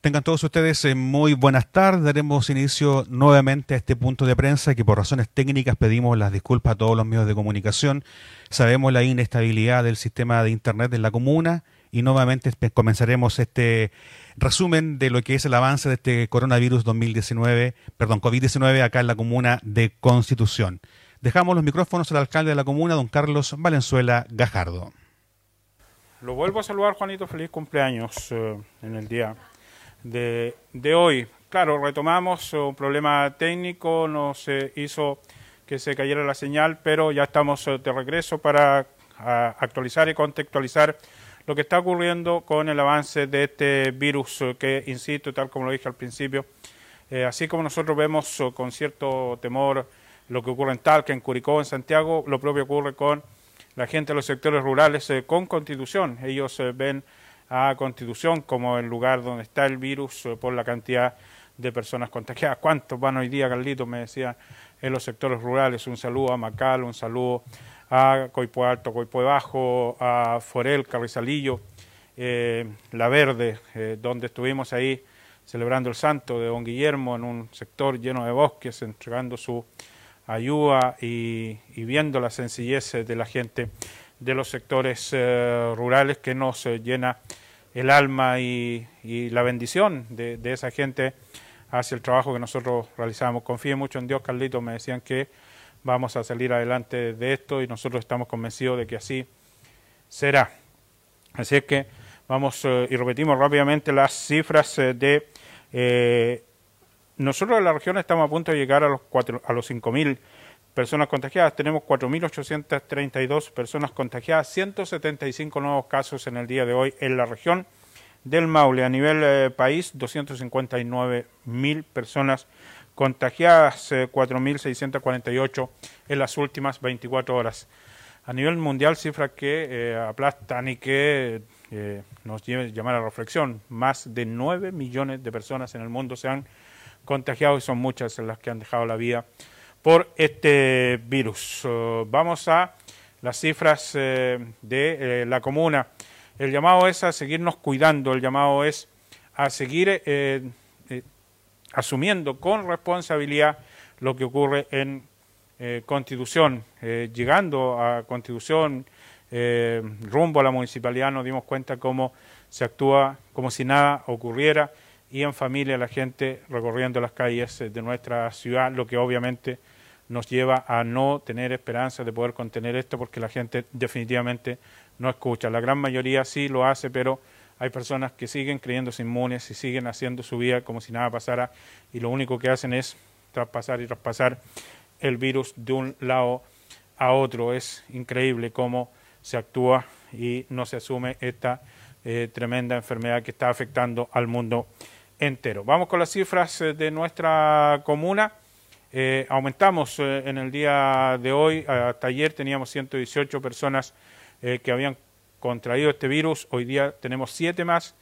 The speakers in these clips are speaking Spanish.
Tengan todos ustedes eh, muy buenas tardes. Daremos inicio nuevamente a este punto de prensa que por razones técnicas pedimos las disculpas a todos los medios de comunicación. Sabemos la inestabilidad del sistema de Internet en la comuna y nuevamente comenzaremos este resumen de lo que es el avance de este coronavirus 2019, perdón, COVID-19 acá en la comuna de Constitución. Dejamos los micrófonos al alcalde de la comuna, don Carlos Valenzuela Gajardo. Lo vuelvo a saludar, Juanito. Feliz cumpleaños eh, en el día de, hoy. Claro, retomamos un problema técnico, nos hizo que se cayera la señal, pero ya estamos eh, de regreso para actualizar y contextualizar lo que está ocurriendo con el avance de este virus eh, que, insisto, tal como lo dije al principio, eh, así como nosotros vemos con cierto temor lo que ocurre en Talca, en Curicó, en Santiago, lo propio ocurre con la gente de los sectores rurales con Constitución. Ellos ven a Constitución como el lugar donde está el virus eh, por la cantidad de personas contagiadas. ¿Cuántos van hoy día, Carlitos? Me decía en los sectores rurales. Un saludo a Macal, un saludo a Coipue Alto, Coipue Bajo, a Forel, Carrizalillo, eh, La Verde, eh, donde estuvimos ahí celebrando el santo de Don Guillermo en un sector lleno de bosques, entregando su ayuda y, viendo la sencillez de la gente de los sectores rurales que nos llena el alma y, la bendición de, esa gente hacia el trabajo que nosotros realizamos. Confíe mucho en Dios, Carlito, me decían que vamos a salir adelante de esto y nosotros estamos convencidos de que así será. Así es que vamos eh, y repetimos rápidamente las cifras eh, de... Eh, nosotros en la región estamos a punto de llegar a los, cuatro, a los 5.000 personas contagiadas. Tenemos 4.832 personas contagiadas, 175 nuevos casos en el día de hoy en la región del Maule. A nivel eh, país, 259.000 personas contagiadas, 4.648 eh, en las últimas 24 horas. A nivel mundial, cifras que eh, aplastan y que nos llevan a llamar a reflexión. Más de 9 millones de personas en el mundo se han contagiado y son muchas las que han dejado la vida por este virus. Vamos a las cifras eh, de eh, la comuna. El llamado es a seguirnos cuidando, el llamado es a seguir eh, asumiendo con responsabilidad lo que ocurre en Constitución. llegando a Constitución, rumbo a la municipalidad, nos dimos cuenta cómo se actúa como si nada ocurriera y en familia la gente recorriendo las calles de nuestra ciudad, lo que obviamente nos lleva a no tener esperanza de poder contener esto porque la gente definitivamente no escucha. La gran mayoría sí lo hace, pero hay personas que siguen creyéndose inmunes y siguen haciendo su vida como si nada pasara y lo único que hacen es traspasar y traspasar el virus de un lado a otro. Es increíble cómo se actúa y no se asume esta eh, tremenda enfermedad que está afectando al mundo entero. Vamos con las cifras eh, de nuestra comuna. Eh, aumentamos eh, en el día de hoy, hasta ayer teníamos 118 personas que habían contraído este virus, hoy día tenemos 7 más,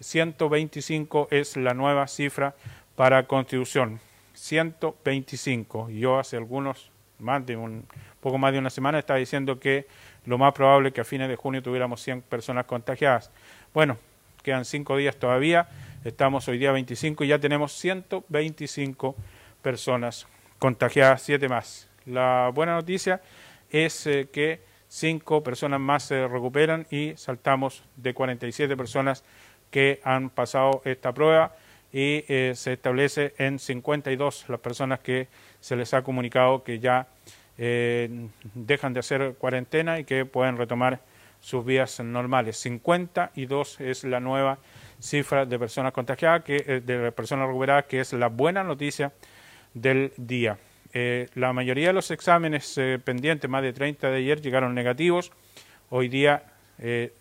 125 es la nueva cifra para Constitución, 125. Yo hace algunos, más de un poco más de una semana, estaba diciendo que lo más probable es que a fines de junio tuviéramos 100 personas contagiadas. Bueno, quedan 5 días todavía, estamos hoy día 25 y ya tenemos 125 personas contagiadas, siete más. La buena noticia es eh, que cinco personas más se recuperan y saltamos de 47 personas que han pasado esta prueba y eh, se establece en 52 las personas que se les ha comunicado que ya eh, dejan de hacer cuarentena y que pueden retomar sus vías normales. 52 es la nueva cifra de personas contagiadas, que, de personas recuperadas, que es la buena noticia del día. Eh, la mayoría de los exámenes eh, pendientes, más de 30 de ayer, llegaron negativos. Hoy día eh,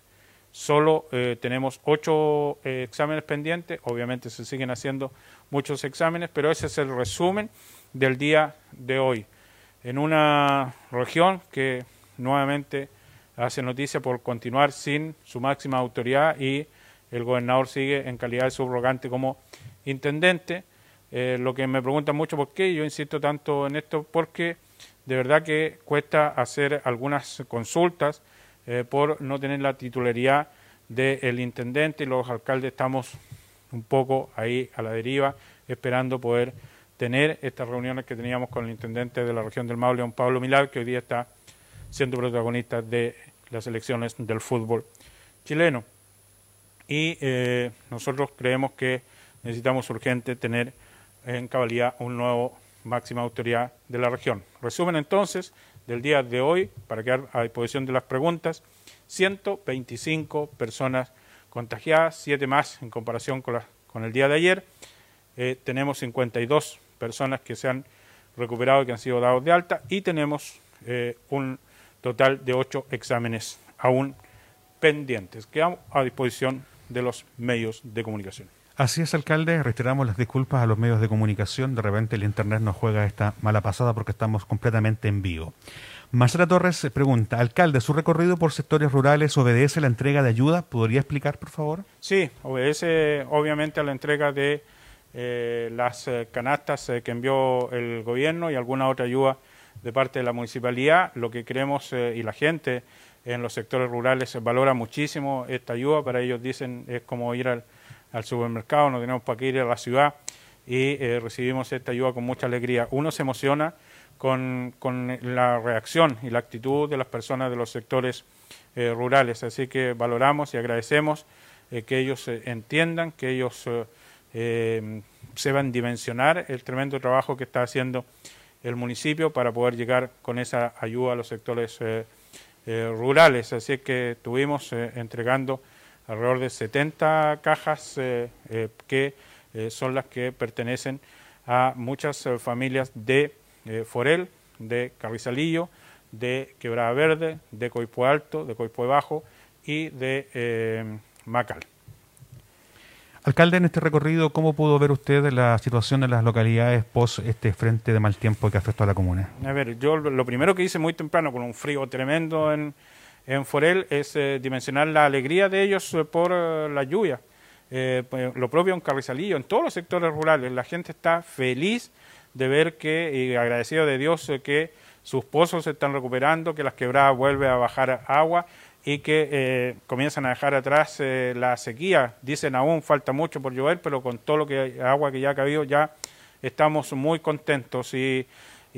solo tenemos 8 exámenes pendientes. Obviamente se siguen haciendo muchos exámenes, pero ese es el resumen del día de hoy. En una región que nuevamente hace noticia por continuar sin su máxima autoridad y el gobernador sigue en calidad de subrogante como intendente. Eh, lo que me preguntan mucho por qué, yo insisto tanto en esto, porque de verdad que cuesta hacer algunas consultas eh, por no tener la titularidad del intendente y los alcaldes estamos un poco ahí a la deriva, esperando poder tener estas reuniones que teníamos con el intendente de la región del Maule, don Pablo Milal, que hoy día está siendo protagonista de las elecciones del fútbol chileno. Y eh, nosotros creemos que necesitamos urgente tener en cabalidad un nuevo máxima autoridad de la región. Resumen entonces del día de hoy, para quedar a disposición de las preguntas, 125 personas contagiadas, 7 más en comparación con, con el día de ayer. Eh, tenemos 52 personas que se han recuperado y que han sido dados de alta y tenemos eh, un total de 8 exámenes aún pendientes. Quedamos a disposición de los medios de comunicación. Así es, alcalde. Reiteramos las disculpas a los medios de comunicación. De repente el Internet nos juega esta mala pasada porque estamos completamente en vivo. Marcela Torres pregunta, alcalde, ¿su recorrido por sectores rurales obedece a la entrega de ayuda? ¿Podría explicar, por favor? Sí, obedece obviamente a la entrega de eh, las eh, canastas eh, que envió el gobierno y alguna otra ayuda de parte de la municipalidad. Lo que queremos y la gente en los sectores rurales valora muchísimo esta ayuda. Para ellos dicen es como ir al, supermercado, no tenemos para qué ir a la ciudad y recibimos esta ayuda con mucha alegría. Uno se emociona con, con, la reacción y la actitud de las personas de los sectores eh, rurales. Así que valoramos y agradecemos eh, que ellos eh, entiendan, que ellos sepan dimensionar el tremendo trabajo que está haciendo el municipio para poder llegar con esa ayuda a los sectores rurales. Así que estuvimos entregando alrededor de 70 cajas que son las que pertenecen a muchas familias de eh, Forel, de Carrizalillo, de Quebrada Verde, de Coipo Alto, de Coipo Bajo y de eh, Macal. Alcalde, en este recorrido, ¿cómo pudo ver usted la situación de las localidades post este frente de mal tiempo que afectó a la comuna? A ver, yo lo primero que hice muy temprano, con un frío tremendo en, en Forel, es eh, dimensionar la alegría de ellos por la lluvia. Pues, lo propio en Carrizalillo, en todos los sectores rurales, la gente está feliz de ver que, y agradecido de Dios, eh, que sus pozos se están recuperando, que las quebradas vuelve a bajar agua y que eh, comienzan a dejar atrás eh, la sequía. Dicen aún falta mucho por llover, pero con todo lo que agua que ya ha cabido ya estamos muy contentos y,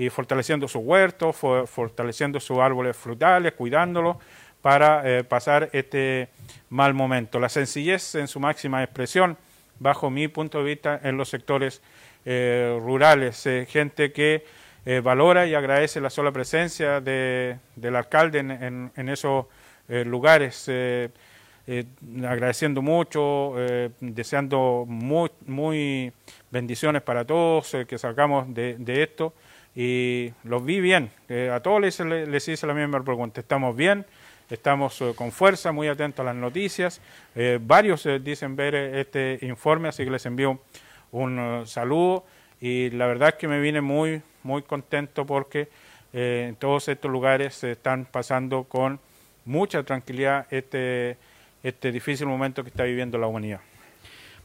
fortaleciendo sus huertos, fortaleciendo sus árboles frutales, cuidándolos para pasar este mal momento. La sencillez en su máxima expresión, bajo mi punto de vista, en los sectores eh, rurales, eh, gente que eh, valora y agradece la sola presencia de, del alcalde en, en, esos lugares, agradeciendo mucho, deseando muy, muy, bendiciones para todos, que salgamos de, esto. Y los vi bien, a todos les, les, hice la misma pregunta, ¿estamos bien? Estamos con fuerza, muy atentos a las noticias. varios dicen ver este informe, así que les envío un saludo y la verdad es que me vine muy, muy contento porque eh, en todos estos lugares se están pasando con mucha tranquilidad este, este difícil momento que está viviendo la humanidad.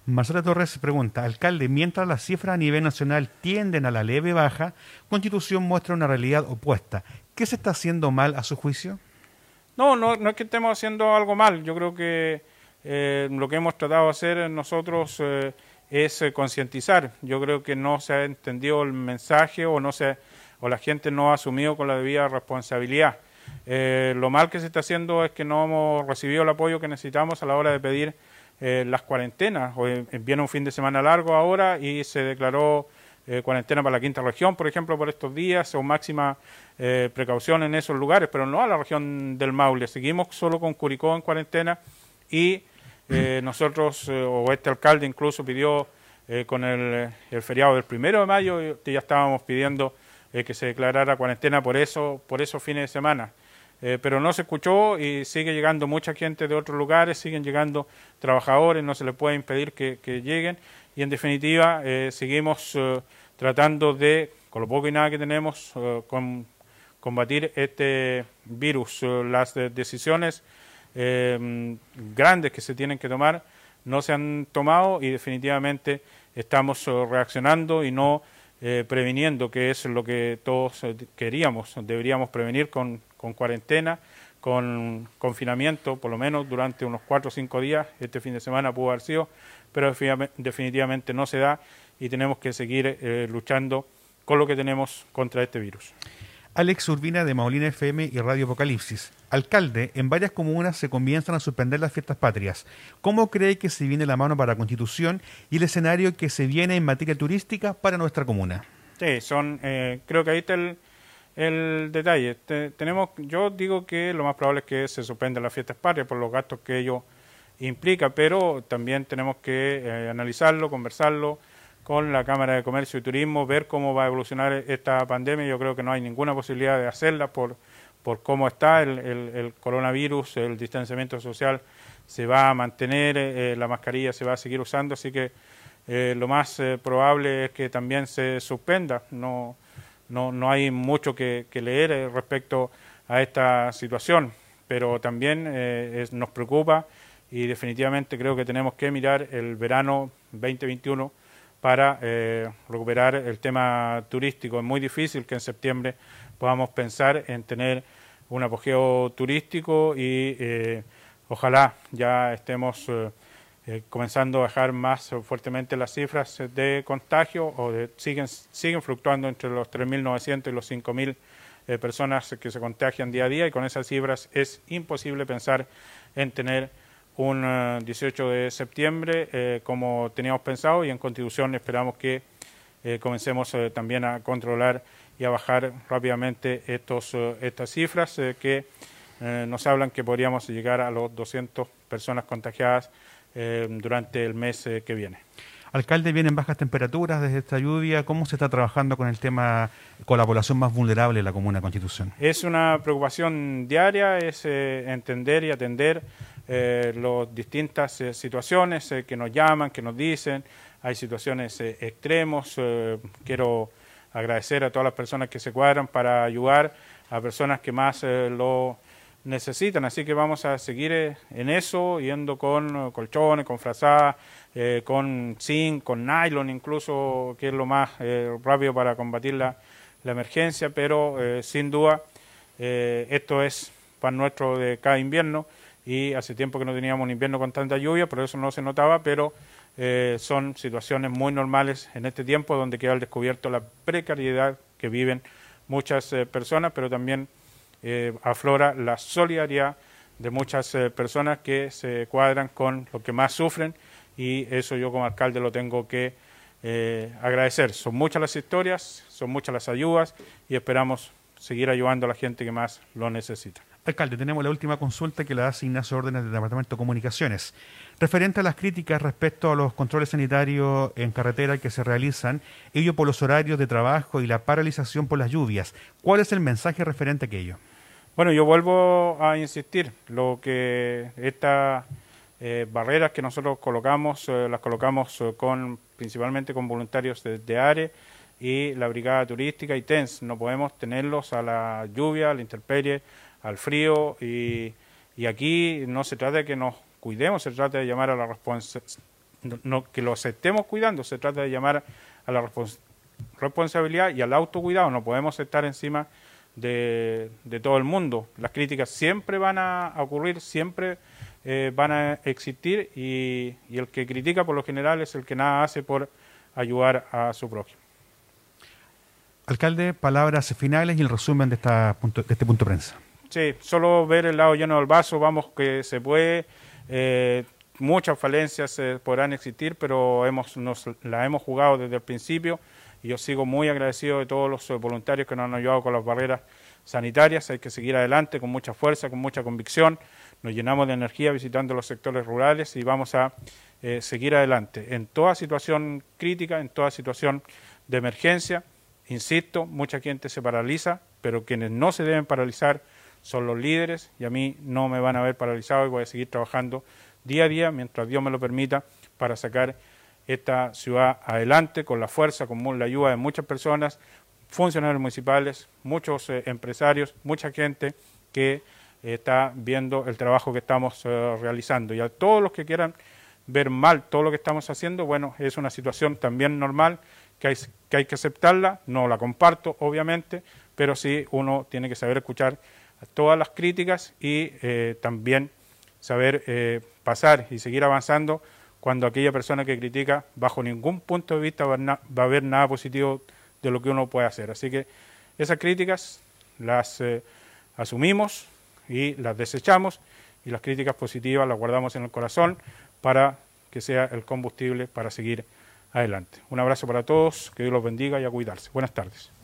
Marcela Torres pregunta, alcalde, mientras las cifras a nivel nacional tienden a la leve baja, Constitución muestra una realidad opuesta. ¿Qué se está haciendo mal a su juicio? No, no, no es que estemos haciendo algo mal. Yo creo que eh, lo que hemos tratado de hacer nosotros eh, es eh, concientizar. Yo creo que no se ha entendido el mensaje o no se o la gente no ha asumido con la debida responsabilidad. Eh, lo mal que se está haciendo es que no hemos recibido el apoyo que necesitamos a la hora de pedir eh, las cuarentenas. Hoy viene un fin de semana largo ahora y se declaró cuarentena para la quinta región, por ejemplo, por estos días, o máxima precaución en esos lugares, pero no a la región del Maule. Seguimos solo con Curicó en cuarentena y eh, nosotros, eh, o este alcalde incluso pidió eh, con el, feriado del primero de mayo, ya estábamos pidiendo que se declarara cuarentena por eso, por esos fines de semana. pero no se escuchó y sigue llegando mucha gente de otros lugares, siguen llegando trabajadores, no se les puede impedir que, lleguen y en definitiva seguimos tratando de, con lo poco y nada que tenemos, con, combatir este virus. las decisiones eh, grandes que se tienen que tomar no se han tomado y definitivamente estamos eh, reaccionando y no eh, previniendo, que es lo que todos eh, queríamos. Deberíamos prevenir con, con, cuarentena, con confinamiento, por lo menos durante unos cuatro o cinco días. Este fin de semana pudo haber sido, pero definitivamente no se da y tenemos que seguir eh, luchando con lo que tenemos contra este virus. Alex Urbina de Maulina FM y Radio Apocalipsis. Alcalde, en varias comunas se comienzan a suspender las fiestas patrias. ¿Cómo cree que se viene la mano para la Constitución y el escenario que se viene en materia turística para nuestra comuna? Sí, son, eh, creo que ahí está el, detalle. tenemos, yo digo que lo más probable es que se suspendan las fiestas patrias por los gastos que ello implica, pero también tenemos que eh, analizarlo, conversarlo, con la Cámara de Comercio y Turismo, ver cómo va a evolucionar esta pandemia. Yo creo que no hay ninguna posibilidad de hacerla por, por cómo está el, coronavirus, el distanciamiento social se va a mantener, eh, la mascarilla se va a seguir usando, así que eh, lo más eh, probable es que también se suspenda. No, no, no hay mucho que, leer respecto a esta situación, pero también nos preocupa y definitivamente creo que tenemos que mirar el verano 2021 para eh, recuperar el tema turístico. Es muy difícil que en septiembre podamos pensar en tener un apogeo turístico y eh, ojalá ya estemos eh, comenzando a bajar más fuertemente las cifras de contagio o de, siguen, siguen fluctuando entre los 3.900 y los 5.000 personas que se contagian día a día y con esas cifras es imposible pensar en tener un 18 de septiembre eh, como teníamos pensado y en Constitución esperamos que eh, comencemos eh, también a controlar y a bajar rápidamente estos, estas cifras que nos hablan que podríamos llegar a los 200 personas contagiadas durante el mes que viene. Alcalde, vienen bajas temperaturas desde esta lluvia. ¿Cómo se está trabajando con el tema, con la población más vulnerable de la Comuna Constitución? Es una preocupación diaria, es entender y atender eh, las distintas eh, situaciones eh, que nos llaman, que nos dicen, hay situaciones extremos. quiero agradecer a todas las personas que se cuadran para ayudar a personas que más lo necesitan. Así que vamos a seguir en eso, yendo con colchones, con frazadas, con zinc, con nylon incluso, que es lo más rápido para combatir la, la emergencia, pero sin duda esto es para nuestro de cada invierno y hace tiempo que no teníamos un invierno con tanta lluvia, por eso no se notaba, pero eh, son situaciones muy normales en este tiempo donde queda al descubierto la precariedad que viven muchas eh, personas, pero también eh, aflora la solidaridad de muchas personas que se cuadran con lo que más sufren y eso yo como alcalde lo tengo que agradecer. Son muchas las historias, son muchas las ayudas y esperamos seguir ayudando a la gente que más lo necesita. Alcalde, tenemos la última consulta que la hace Ignacio Órdenes del Departamento de Comunicaciones. Referente a las críticas respecto a los controles sanitarios en carretera que se realizan, ello por los horarios de trabajo y la paralización por las lluvias, ¿cuál es el mensaje referente a aquello? Bueno, yo vuelvo a insistir, lo que estas eh, barreras que nosotros colocamos, eh, las colocamos eh, con principalmente con voluntarios de, de, ARE y la Brigada Turística y TENS. No podemos tenerlos a la lluvia, a la intemperie, al frío y, y aquí no se trata de que nos cuidemos, se trata de llamar a la responsabilidad, no, que los estemos cuidando, se trata de llamar a la responsabilidad y al autocuidado, no podemos estar encima de, todo el mundo. Las críticas siempre van a ocurrir, siempre eh, van a existir y, y, el que critica por lo general es el que nada hace por ayudar a su prójimo. Alcalde, palabras finales y el resumen de, esta punto, de este punto de prensa. Sí, solo ver el lado lleno del vaso, vamos que se puede. Eh, muchas falencias eh, podrán existir, pero hemos, nos la hemos jugado desde el principio y yo sigo muy agradecido de todos los eh, voluntarios que nos han ayudado con las barreras sanitarias. Hay que seguir adelante con mucha fuerza, con mucha convicción. Nos llenamos de energía visitando los sectores rurales y vamos a seguir adelante. En toda situación crítica, en toda situación de emergencia, insisto, mucha gente se paraliza, pero quienes no se deben paralizar son los líderes y a mí no me van a ver paralizado y voy a seguir trabajando día a día mientras Dios me lo permita para sacar esta ciudad adelante con la fuerza, con la ayuda de muchas personas, funcionarios municipales, muchos eh, empresarios, mucha gente que eh, está viendo el trabajo que estamos eh, realizando. Y a todos los que quieran ver mal todo lo que estamos haciendo, bueno, es una situación también normal que hay que, hay que aceptarla, no la comparto obviamente, pero sí uno tiene que saber escuchar todas las críticas y eh, también saber eh, pasar y seguir avanzando cuando aquella persona que critica bajo ningún punto de vista va a, ver nada positivo de lo que uno puede hacer. Así que esas críticas las eh, asumimos y las desechamos y las críticas positivas las guardamos en el corazón para que sea el combustible para seguir adelante. Un abrazo para todos, que Dios los bendiga y a cuidarse. Buenas tardes.